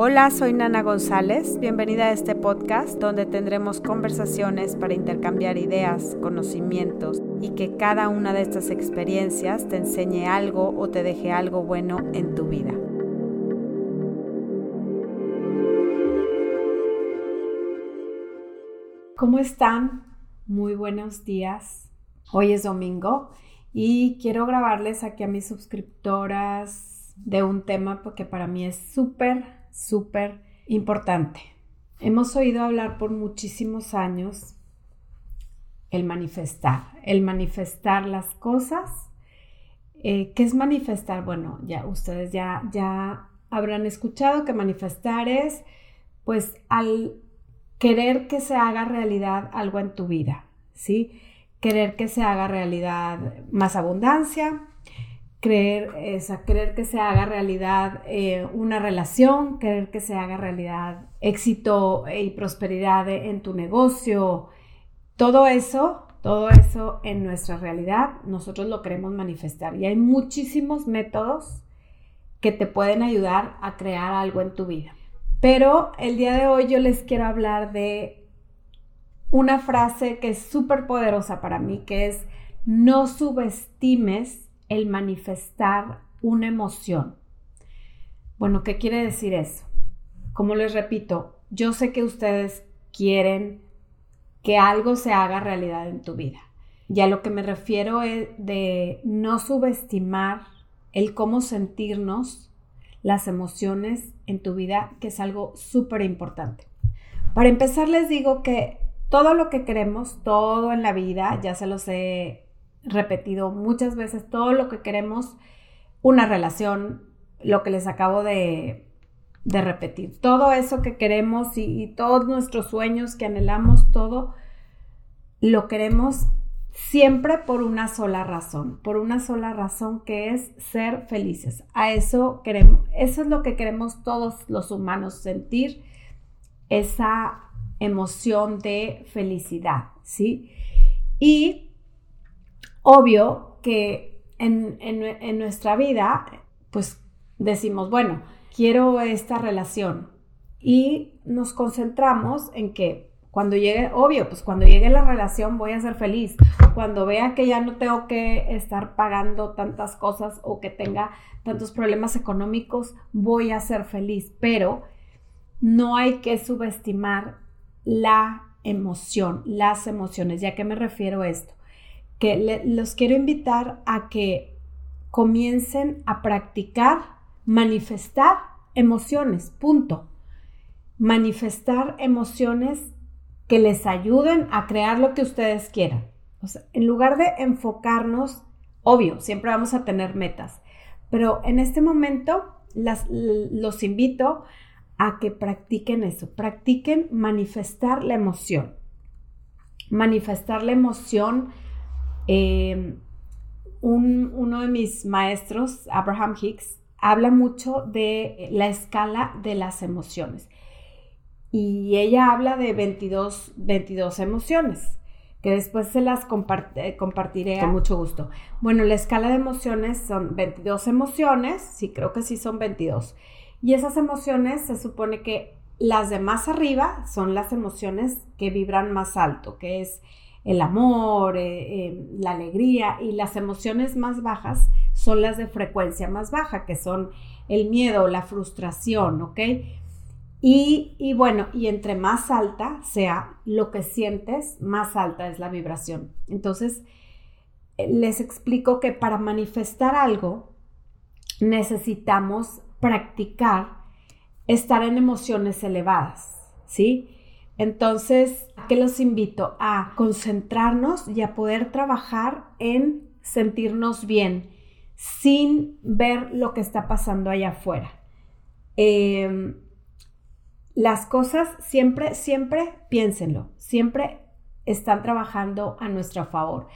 Hola, soy Nana González. Bienvenida a este podcast donde tendremos conversaciones para intercambiar ideas, conocimientos y que cada una de estas experiencias te enseñe algo o te deje algo bueno en tu vida. ¿Cómo están? Muy buenos días. Hoy es domingo y quiero grabarles aquí a mis suscriptoras de un tema porque para mí es súper súper importante. Hemos oído hablar por muchísimos años el manifestar, el manifestar las cosas. Eh, ¿Qué es manifestar? Bueno, ya ustedes ya, ya habrán escuchado que manifestar es pues al querer que se haga realidad algo en tu vida, ¿sí? Querer que se haga realidad más abundancia, creer, es creer que se haga realidad eh, una relación, creer que se haga realidad éxito y prosperidad en tu negocio, todo eso, todo eso en nuestra realidad, nosotros lo queremos manifestar. Y hay muchísimos métodos que te pueden ayudar a crear algo en tu vida. Pero el día de hoy yo les quiero hablar de una frase que es súper poderosa para mí, que es no subestimes el manifestar una emoción. Bueno, ¿qué quiere decir eso? Como les repito, yo sé que ustedes quieren que algo se haga realidad en tu vida. Y a lo que me refiero es de no subestimar el cómo sentirnos las emociones en tu vida, que es algo súper importante. Para empezar, les digo que todo lo que queremos, todo en la vida, ya se los he repetido muchas veces todo lo que queremos, una relación, lo que les acabo de, repetir, todo eso que queremos y, todos nuestros sueños que anhelamos, todo lo queremos siempre por una sola razón, por una sola razón que es ser felices. A eso queremos, eso es lo que queremos todos los humanos, sentir esa emoción de felicidad, ¿sí? Y obvio que en, nuestra vida, pues decimos, bueno, quiero esta relación y nos concentramos en que cuando llegue, obvio, pues cuando llegue la relación voy a ser feliz. Cuando vea que ya no tengo que estar pagando tantas cosas o que tenga tantos problemas económicos, voy a ser feliz. Pero no hay que subestimar la emoción, las emociones. ¿Ya que me refiero a esto? Que los quiero invitar a que comiencen a practicar, manifestar emociones, punto. Manifestar emociones que les ayuden a crear lo que ustedes quieran. En lugar de enfocarnos, obvio, siempre vamos a tener metas, pero en este momento las, los invito a que practiquen eso, practiquen manifestar la emoción. Manifestar la emoción Em, uno de mis maestros, Abraham Hicks, habla mucho de la escala de las emociones. Y ella habla de 22, 22 emociones, que después se las eh, compartiré con mucho gusto. Bueno, la escala de emociones son 22 emociones, sí, creo que sí son 22. Y esas emociones se supone que las de más arriba son las emociones que vibran más alto, que es el amor, eh, eh, la alegría y las emociones más bajas son las de frecuencia más baja, que son el miedo, la frustración, ¿ok? Y, y, bueno, y entre más alta sea lo que sientes, más alta es la vibración. Entonces, eh, les explico que para manifestar algo necesitamos practicar estar en emociones elevadas, ¿sí? Entonces, ¿qué los invito? A concentrarnos y a poder trabajar en sentirnos bien sin ver lo que está pasando allá afuera. Em, las cosas siempre, siempre, piénsenlo, siempre están trabajando a nuestro favor.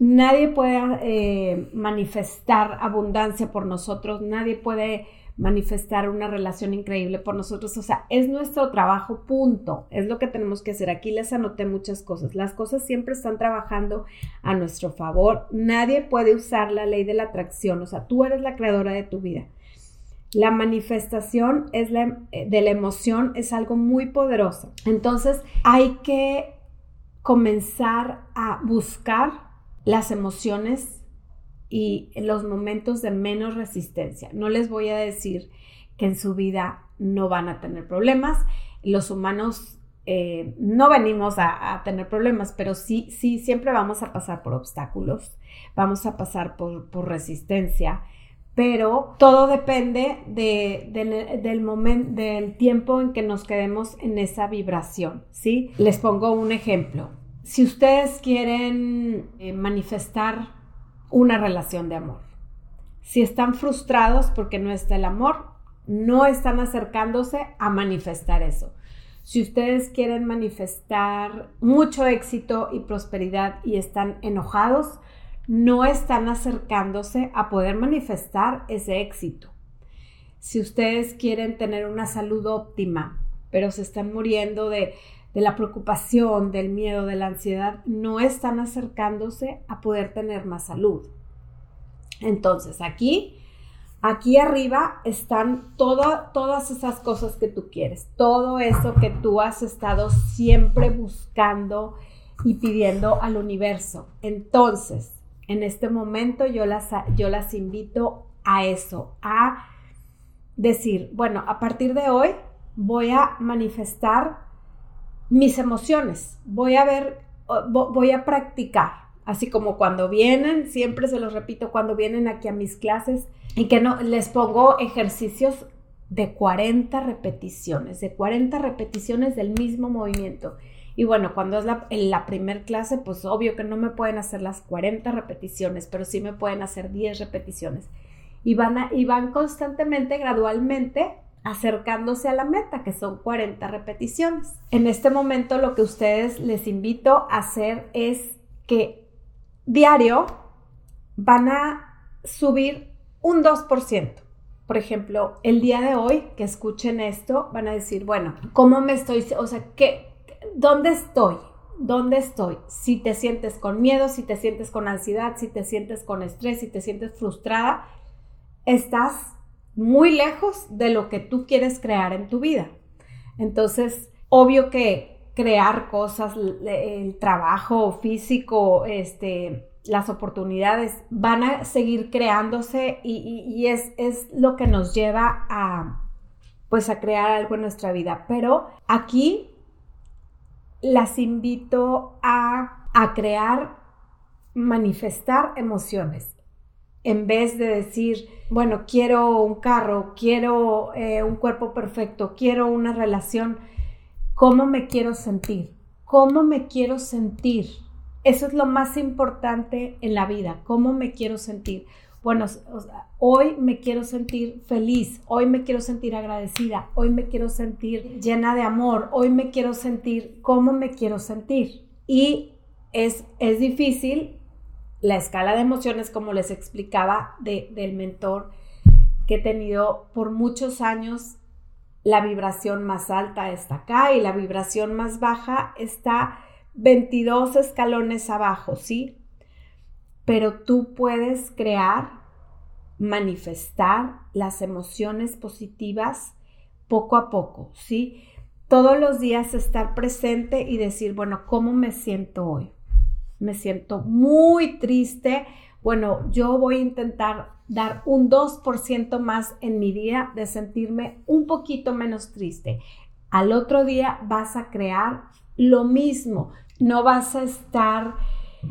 Nadie puede eh, manifestar abundancia por nosotros, nadie puede manifestar una relación increíble por nosotros. O sea, es nuestro trabajo, punto. Es lo que tenemos que hacer. Aquí les anoté muchas cosas. Las cosas siempre están trabajando a nuestro favor. Nadie puede usar la ley de la atracción. O sea, tú eres la creadora de tu vida. La manifestación es eh, de la emoción es algo muy poderoso. Entonces hay que comenzar a buscar las emociones y los momentos de menos resistencia. No les voy a decir que en su vida no van a tener problemas. Los humanos eh, no venimos a, tener problemas, pero sí, sí, siempre vamos a pasar por obstáculos, vamos a pasar por, resistencia, pero todo depende del momento, del tiempo en que nos quedemos en esa vibración, ¿sí? Les pongo un ejemplo. Si ustedes quieren eh, manifestar una relación de amor, si están frustrados porque no está el amor, no están acercándose a manifestar eso. Si ustedes quieren manifestar mucho éxito y prosperidad y están enojados, no están acercándose a poder manifestar ese éxito. Si ustedes quieren tener una salud óptima, pero se están muriendo de, la preocupación, del miedo, de la ansiedad, no están acercándose a poder tener más salud. Entonces, aquí Aquí arriba están todas esas cosas que tú quieres, todo eso que tú has estado siempre buscando y pidiendo al universo. Entonces, en este momento yo las, yo las invito a eso, a decir, bueno, a partir de hoy voy a manifestar mis emociones, voy a ver, voy a practicar, así como cuando vienen, siempre se los repito, cuando vienen aquí a mis clases, y que no les pongo ejercicios de 40 repeticiones, de 40 repeticiones del mismo movimiento. Y bueno, cuando es la, en la primer clase, pues obvio que no me pueden hacer las 40 repeticiones, pero sí me pueden hacer 10 repeticiones. Y van, y van constantemente, gradualmente, acercándose a la meta, que son 40 repeticiones. En este momento lo que ustedes les invito a hacer es que diario van a subir un 2%. Por ejemplo, el día de hoy que escuchen esto, van a decir, bueno, ¿cómo me estoy? O sea, ¿qué, ¿dónde estoy? ¿Dónde estoy? Si te sientes con miedo, si te sientes con ansiedad, si te sientes con estrés, si te sientes frustrada, estás muy lejos de lo que tú quieres crear en tu vida. Entonces, obvio que crear cosas, el trabajo físico, este, las oportunidades van a seguir creándose y, es, es, lo que nos lleva a pues a crear algo en nuestra vida. Pero aquí las invito a, a crear, manifestar emociones. En vez de decir, bueno, quiero un carro, quiero eh, un cuerpo perfecto, quiero una relación, ¿cómo me quiero sentir? ¿Cómo me quiero sentir? Eso es lo más importante en la vida, cómo me quiero sentir. Bueno, hoy me quiero sentir feliz, hoy me quiero sentir agradecida, hoy me quiero sentir llena de amor, hoy me quiero sentir cómo me quiero sentir. Y es, es difícil la escala de emociones, como les explicaba, del mentor que he tenido por muchos años. La vibración más alta está acá y la vibración más baja está 22 escalones abajo, ¿sí? Pero tú puedes crear, manifestar las emociones positivas poco a poco, ¿sí? Todos los días estar presente y decir, bueno, ¿cómo me siento hoy? Me siento muy triste. Bueno, yo voy a intentar dar un 2% más en mi día de sentirme un poquito menos triste. Al otro día vas a crear lo mismo, no vas a estar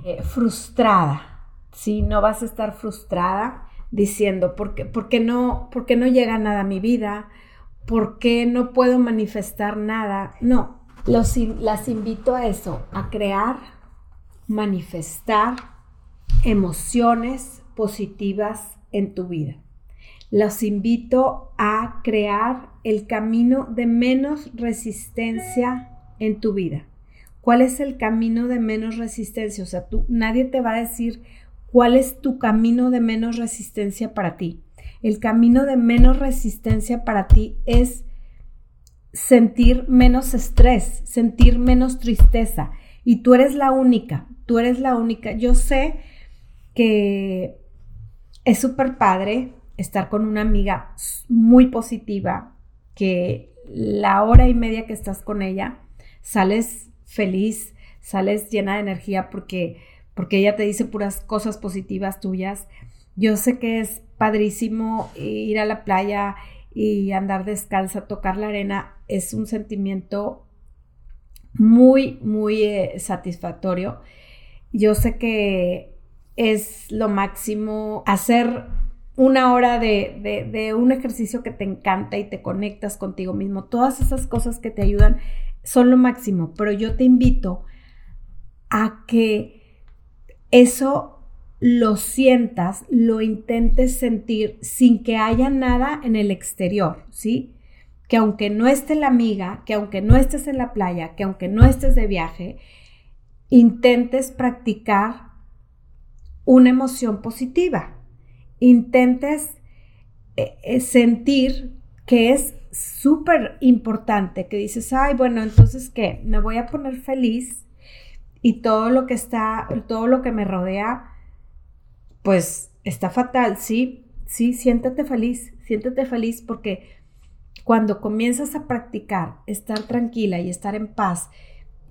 eh, frustrada, ¿sí? No vas a estar frustrada diciendo, ¿por qué, no, ¿por qué no llega nada a mi vida? ¿Por qué no puedo manifestar nada? No, los, las invito a eso, a crear, manifestar emociones positivas en tu vida. Los invito a crear el camino de menos resistencia en tu vida. ¿Cuál es el camino de menos resistencia? O sea, tú, nadie te va a decir cuál es tu camino de menos resistencia para ti. El camino de menos resistencia para ti es sentir menos estrés, sentir menos tristeza. Y tú eres la única, tú eres la única. Yo sé que es súper padre estar con una amiga muy positiva, que la hora y media que estás con ella, sales feliz, sales llena de energía porque, porque ella te dice puras cosas positivas tuyas. Yo sé que es padrísimo ir a la playa y andar descalza, tocar la arena, es un sentimiento muy, muy eh, satisfactorio. Yo sé que es lo máximo hacer una hora de, de, un ejercicio que te encanta y te conectas contigo mismo. Todas esas cosas que te ayudan son lo máximo, pero yo te invito a que eso lo sientas, lo intentes sentir sin que haya nada en el exterior, ¿sí? Que aunque no esté la amiga, que aunque no estés en la playa, que aunque no estés de viaje, intentes practicar una emoción positiva. Intentes eh, eh, sentir que es súper importante, que dices, ay, bueno, entonces, ¿qué? Me voy a poner feliz y todo lo que está, todo lo que me rodea, pues está fatal, sí, sí, siéntate feliz, siéntate feliz porque cuando comienzas a practicar estar tranquila y estar en paz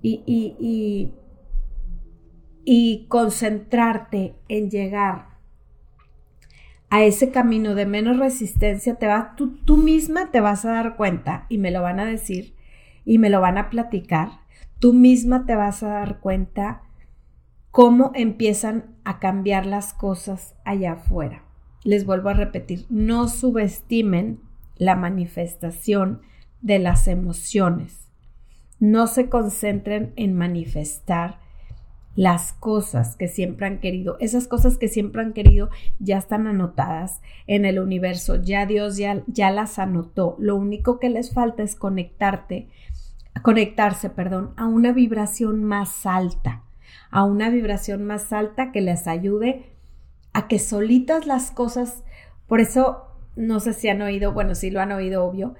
y, y, y, concentrarte en llegar a ese camino de menos resistencia, te va, tú, tú misma te vas a dar cuenta y me lo van a decir y me lo van a platicar, tú misma te vas a dar cuenta cómo empiezan a cambiar las cosas allá afuera. Les vuelvo a repetir, no subestimen la manifestación de las emociones. No se concentren en manifestar las cosas que siempre han querido. Esas cosas que siempre han querido ya están anotadas en el universo. Ya Dios ya, ya las anotó. Lo único que les falta es conectarte, conectarse, perdón, a una vibración más alta a una vibración más alta que les ayude a que solitas las cosas, por eso no sé si han oído, bueno, si lo han oído obvio,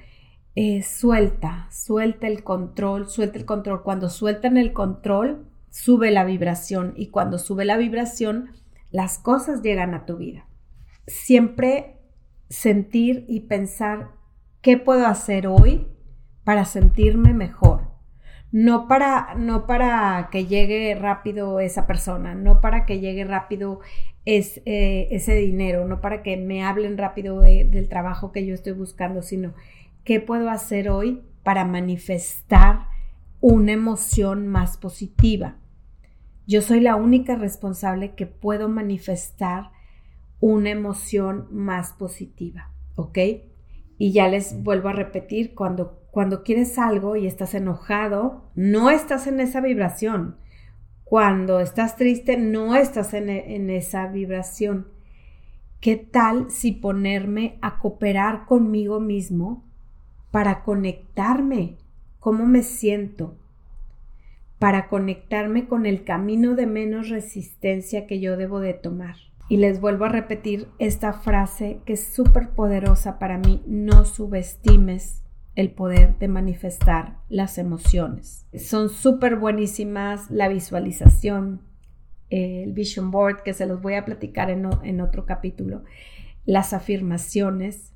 eh, suelta, suelta el control, suelta el control. Cuando sueltan el control, sube la vibración y cuando sube la vibración, las cosas llegan a tu vida. Siempre sentir y pensar qué puedo hacer hoy para sentirme mejor no para, no para que llegue rápido esa persona, no para que llegue rápido es, eh, ese dinero, no para que me hablen rápido del trabajo que yo estoy buscando, sino qué puedo hacer hoy para manifestar una emoción más positiva. Yo soy la única responsable que puedo manifestar una emoción más positiva, ¿ok? Y ya les vuelvo a repetir, cuando cuando quieres algo y estás enojado, no estás en esa vibración. Cuando estás triste, no estás en, en esa vibración. ¿Qué tal si ponerme a cooperar conmigo mismo para conectarme? ¿Cómo me siento? Para conectarme con el camino de menos resistencia que yo debo de tomar. Y les vuelvo a repetir esta frase que es súper poderosa para mí. No subestimes el poder de manifestar las emociones. Son súper buenísimas la visualización, el vision board, que se los voy a platicar en, otro capítulo, las afirmaciones,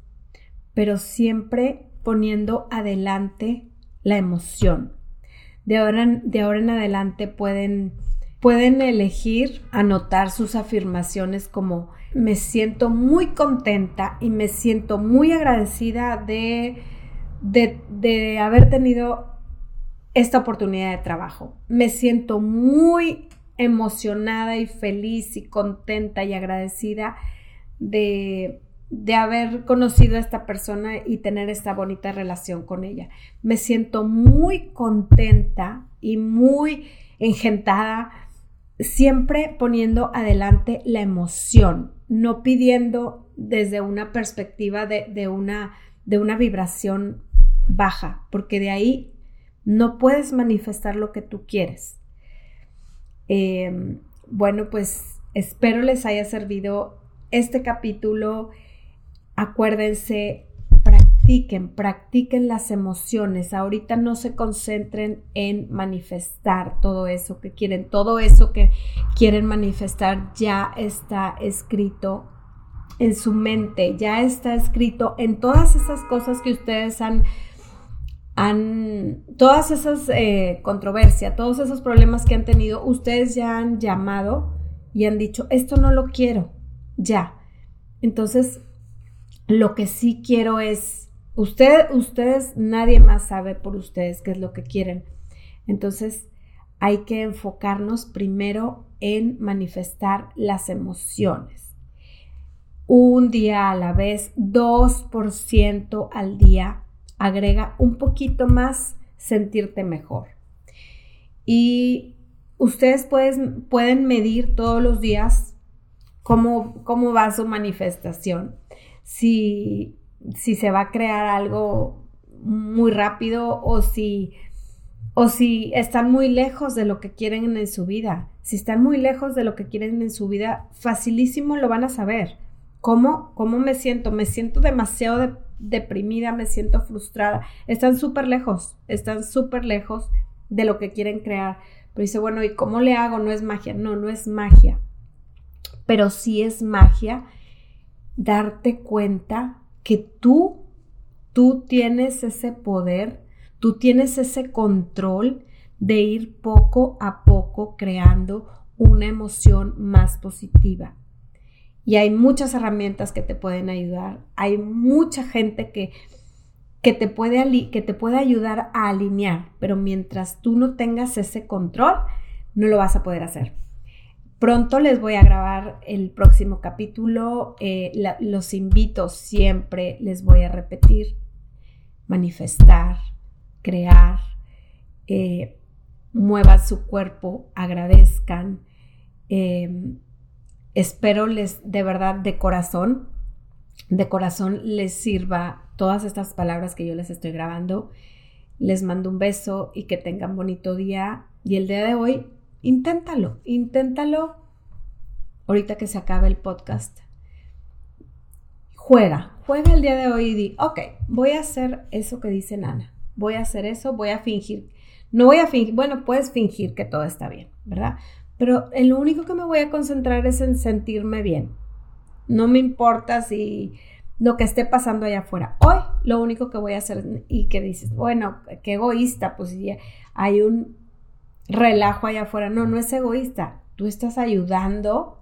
pero siempre poniendo adelante la emoción. De ahora, de ahora en adelante pueden, pueden elegir anotar sus afirmaciones como me siento muy contenta y me siento muy agradecida de de, haber tenido esta oportunidad de trabajo. Me siento muy emocionada y feliz y contenta y agradecida de, de, haber conocido a esta persona y tener esta bonita relación con ella. Me siento muy contenta y muy engentada, siempre poniendo adelante la emoción, no pidiendo desde una perspectiva de, de una, de una vibración baja, porque de ahí no puedes manifestar lo que tú quieres. Em, bueno, pues espero les haya servido este capítulo. Acuérdense, practiquen, practiquen las emociones. Ahorita no se concentren en manifestar todo eso que quieren. Todo eso que quieren manifestar ya está escrito en su mente, ya está escrito en todas esas cosas que ustedes han, han todas esas eh, controversias, todos esos problemas que han tenido, ustedes ya han llamado y han dicho, esto no lo quiero, ya. Entonces, lo que sí quiero es, usted, ustedes, nadie más sabe por ustedes qué es lo que quieren. Entonces, hay que enfocarnos primero en manifestar las emociones. Un día a la vez, 2% al día, agrega un poquito más sentirte mejor. Y ustedes pueden, pueden medir todos los días cómo, cómo va su manifestación. Si, si se va a crear algo muy rápido o si o si están muy lejos de lo que quieren en su vida. Si están muy lejos de lo que quieren en su vida, facilísimo lo van a saber. ¿Cómo, cómo me siento? Me siento demasiado deprimida, me siento frustrada. Están súper lejos, están súper lejos de lo que quieren crear. Pero dice, bueno, ¿y cómo le hago? No es magia. No, no es magia. Pero sí es magia darte cuenta que tú, tú tienes ese poder Tú tienes ese control de ir poco a poco creando una emoción más positiva. Y hay muchas herramientas que te pueden ayudar. Hay mucha gente que, que, te puede, que te puede ayudar a alinear, pero mientras tú no tengas ese control, no lo vas a poder hacer. Pronto les voy a grabar el próximo capítulo. Eh, los invito siempre, les voy a repetir, manifestar, crear, eh, muevan su cuerpo, agradezcan. Em, espero les, de verdad, de corazón, de corazón les sirva todas estas palabras que yo les estoy grabando. Les mando un beso y que tengan bonito día. Y el día de hoy, inténtalo, inténtalo ahorita que se acabe el podcast. Juega, juega el día de hoy y di, ok, voy a hacer eso que dice Nana voy a hacer eso, voy a fingir. No voy a fingir, bueno, puedes fingir que todo está bien, ¿verdad? Pero lo único que me voy a concentrar es en sentirme bien. No me importa si lo que esté pasando allá afuera. Hoy lo único que voy a hacer y que dices, bueno, qué egoísta, pues ya hay un relajo allá afuera. No, no es egoísta. Tú estás ayudando.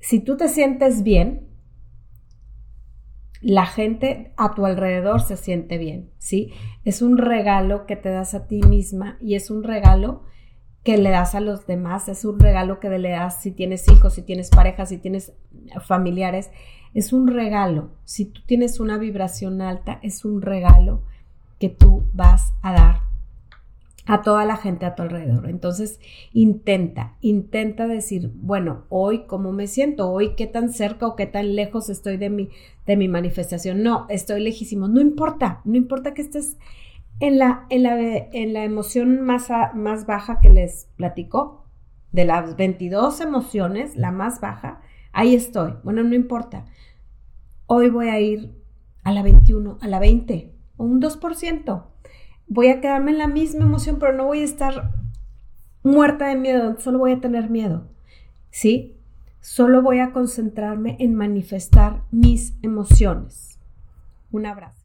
Si tú te sientes bien, la gente a tu alrededor se siente bien, ¿sí? Es un regalo que te das a ti misma y es un regalo que le das a los demás, es un regalo que le das si tienes hijos, si tienes pareja, si tienes familiares, es un regalo. Si tú tienes una vibración alta, es un regalo que tú vas a dar a toda la gente a tu alrededor. Entonces, intenta, intenta decir, bueno, hoy cómo me siento, hoy qué tan cerca o qué tan lejos estoy de mi, de mi manifestación. No, estoy lejísimo. No importa, no importa que estés en la, en la, en la emoción más, más baja que les platico, de las 22 emociones, la más baja, ahí estoy. Bueno, no importa. Hoy voy a ir a la 21, a la 20, o un 2% voy a quedarme en la misma emoción, pero no voy a estar muerta de miedo, solo voy a tener miedo. ¿Sí? Solo voy a concentrarme en manifestar mis emociones. Un abrazo.